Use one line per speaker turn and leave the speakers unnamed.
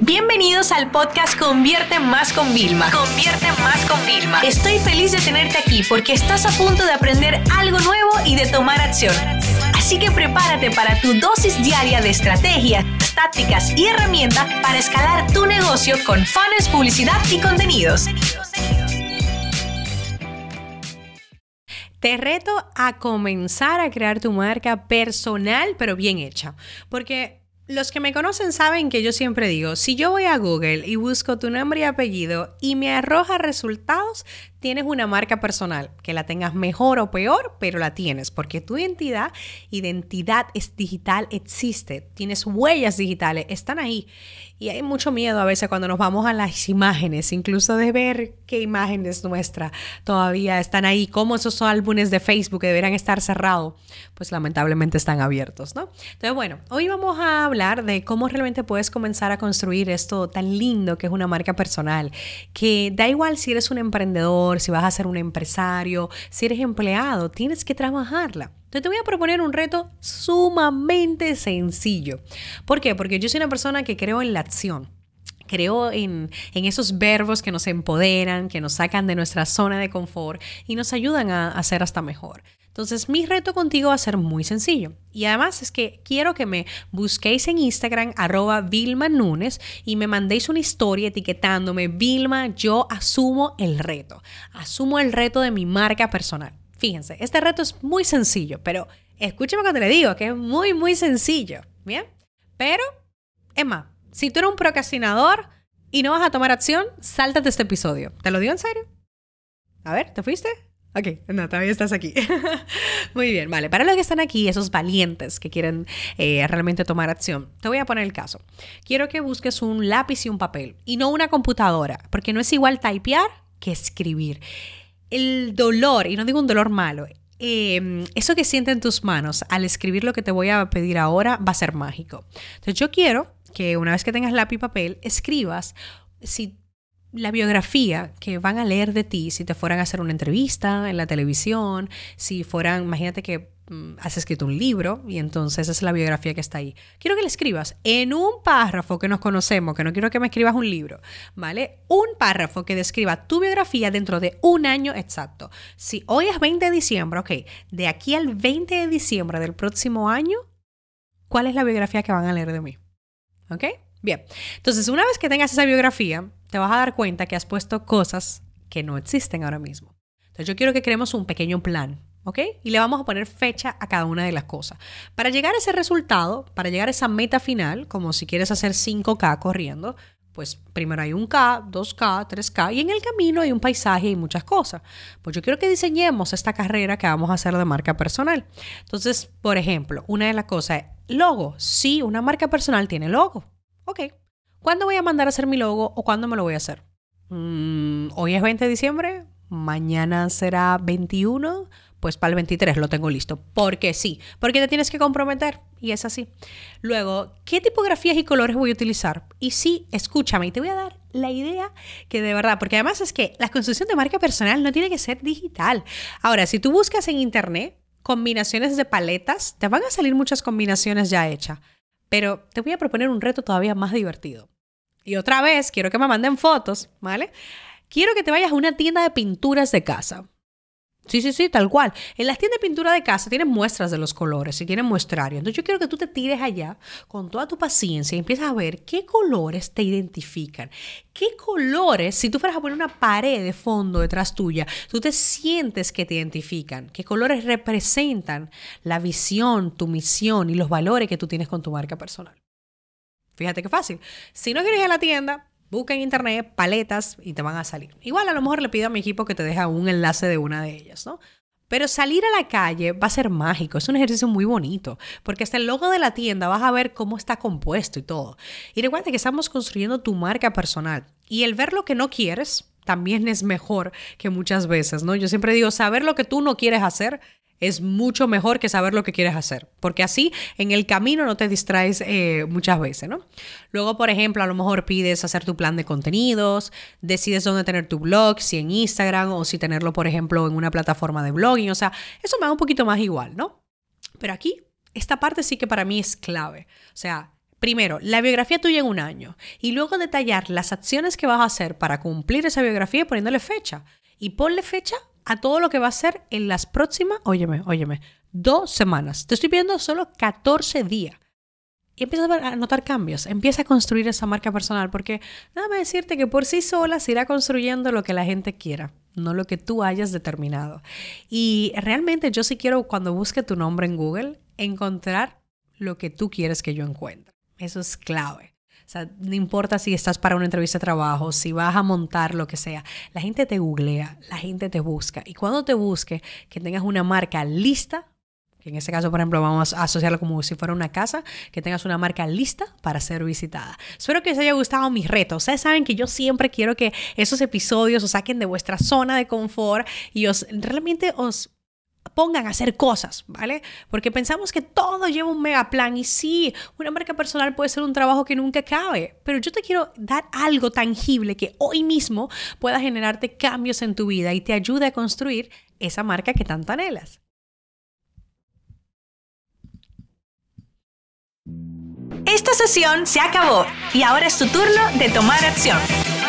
Bienvenidos al podcast Convierte Más con Vilma. Convierte Más con Vilma. Estoy feliz de tenerte aquí porque estás a punto de aprender algo nuevo y de tomar acción. Así que prepárate para tu dosis diaria de estrategias, tácticas y herramientas para escalar tu negocio con fans, publicidad y contenidos. Te reto a comenzar a crear tu marca personal, pero bien hecha. Porque los que me conocen saben que yo siempre digo, si yo voy a Google y busco tu nombre y apellido y me arroja resultados, tienes una marca personal, que la tengas mejor o peor, pero la tienes, porque tu identidad, identidad es digital, existe, tienes huellas digitales, están ahí. Y hay mucho miedo a veces cuando nos vamos a las imágenes, incluso de ver qué imágenes nuestras todavía están ahí, como esos álbumes de Facebook que deberían estar cerrados, pues lamentablemente están abiertos, ¿no? Entonces, bueno, hoy vamos a hablar de cómo realmente puedes comenzar a construir esto tan lindo que es una marca personal, que da igual si eres un emprendedor, si vas a ser un empresario, si eres empleado, tienes que trabajarla. Entonces te voy a proponer un reto sumamente sencillo. ¿Por qué? Porque yo soy una persona que creo en la acción. Creo en, esos verbos que nos empoderan, que nos sacan de nuestra zona de confort y nos ayudan a, a ser hasta mejor. Entonces, mi reto contigo va a ser muy sencillo. Y además es que quiero que me busquéis en Instagram, arroba Vilma Nunes, y me mandéis una historia etiquetándome, Vilma, yo asumo el reto. Asumo el reto de mi marca personal. Fíjense, este reto es muy sencillo, pero escúcheme cuando le digo que es muy, muy sencillo. ¿Bien? Pero, Emma, si tú eres un procrastinador y no vas a tomar acción, sáltate este episodio. ¿Te lo digo en serio? A ver, ¿te fuiste? Ok, no, todavía estás aquí. Muy bien, vale. Para los que están aquí, esos valientes que quieren eh, realmente tomar acción, te voy a poner el caso. Quiero que busques un lápiz y un papel y no una computadora, porque no es igual typear que escribir. El dolor, y no digo un dolor malo, eh, eso que sienten tus manos al escribir lo que te voy a pedir ahora va a ser mágico. Entonces yo quiero que una vez que tengas lápiz y papel, escribas si la biografía que van a leer de ti si te fueran a hacer una entrevista en la televisión, si fueran, imagínate que mm, has escrito un libro y entonces es la biografía que está ahí. Quiero que le escribas en un párrafo que nos conocemos, que no quiero que me escribas un libro, ¿vale? Un párrafo que describa tu biografía dentro de un año exacto. Si hoy es 20 de diciembre, ok, de aquí al 20 de diciembre del próximo año, ¿cuál es la biografía que van a leer de mí? ¿Ok? Bien, entonces una vez que tengas esa biografía, te vas a dar cuenta que has puesto cosas que no existen ahora mismo. Entonces yo quiero que creemos un pequeño plan, ¿ok? Y le vamos a poner fecha a cada una de las cosas. Para llegar a ese resultado, para llegar a esa meta final, como si quieres hacer 5K corriendo, pues primero hay un K, 2K, 3K y en el camino hay un paisaje y muchas cosas. Pues yo quiero que diseñemos esta carrera que vamos a hacer de marca personal. Entonces, por ejemplo, una de las cosas es logo. Sí, una marca personal tiene logo. Ok, ¿Cuándo voy a mandar a hacer mi logo o cuándo me lo voy a hacer? Mm, hoy es 20 de diciembre, mañana será 21, pues para el 23 lo tengo listo. Porque sí, porque te tienes que comprometer y es así. Luego, ¿qué tipografías y colores voy a utilizar? Y sí, escúchame, y te voy a dar la idea que de verdad, porque además es que la construcción de marca personal no tiene que ser digital. Ahora, si tú buscas en internet combinaciones de paletas, te van a salir muchas combinaciones ya hechas. Pero te voy a proponer un reto todavía más divertido. Y otra vez, quiero que me manden fotos, ¿vale? Quiero que te vayas a una tienda de pinturas de casa. Sí, sí, sí, tal cual. En las tiendas de pintura de casa tienen muestras de los colores y tienen muestrario. Entonces yo quiero que tú te tires allá con toda tu paciencia y empieces a ver qué colores te identifican. ¿Qué colores, si tú fueras a poner una pared de fondo detrás tuya, tú te sientes que te identifican? ¿Qué colores representan la visión, tu misión y los valores que tú tienes con tu marca personal? Fíjate qué fácil. Si no quieres ir a la tienda, busca en internet paletas y te van a salir. Igual a lo mejor le pido a mi equipo que te deje un enlace de una de ellas, ¿no? Pero salir a la calle va a ser mágico, es un ejercicio muy bonito, porque hasta el logo de la tienda vas a ver cómo está compuesto y todo. Y recuerda que estamos construyendo tu marca personal y el ver lo que no quieres también es mejor que muchas veces, ¿no? Yo siempre digo, saber lo que tú no quieres hacer es mucho mejor que saber lo que quieres hacer, porque así en el camino no te distraes eh, muchas veces, ¿no? Luego, por ejemplo, a lo mejor pides hacer tu plan de contenidos, decides dónde tener tu blog, si en Instagram o si tenerlo, por ejemplo, en una plataforma de blogging, o sea, eso me da un poquito más igual, ¿no? Pero aquí, esta parte sí que para mí es clave, o sea, primero, la biografía tuya en un año y luego detallar las acciones que vas a hacer para cumplir esa biografía poniéndole fecha. Y ponle fecha a todo lo que va a hacer en las próximas, óyeme, óyeme, dos semanas. Te estoy pidiendo solo 14 días. Y empieza a notar cambios, empieza a construir esa marca personal, porque déjame decirte que por sí sola se irá construyendo lo que la gente quiera, no lo que tú hayas determinado. Y realmente yo sí quiero, cuando busque tu nombre en Google, encontrar lo que tú quieres que yo encuentre. Eso es clave. O sea, no importa si estás para una entrevista de trabajo, si vas a montar lo que sea, la gente te googlea, la gente te busca. Y cuando te busque, que tengas una marca lista que en este caso, por ejemplo, vamos a asociarlo como si fuera una casa, que tengas una marca lista para ser visitada. Espero que les haya gustado mi reto. Ustedes saben que yo siempre quiero que esos episodios os saquen de vuestra zona de confort y os realmente os pongan a hacer cosas, ¿vale? Porque pensamos que todo lleva un mega plan y sí, una marca personal puede ser un trabajo que nunca acabe, pero yo te quiero dar algo tangible que hoy mismo pueda generarte cambios en tu vida y te ayude a construir esa marca que tanto anhelas.
Esta sesión se acabó y ahora es tu turno de tomar acción.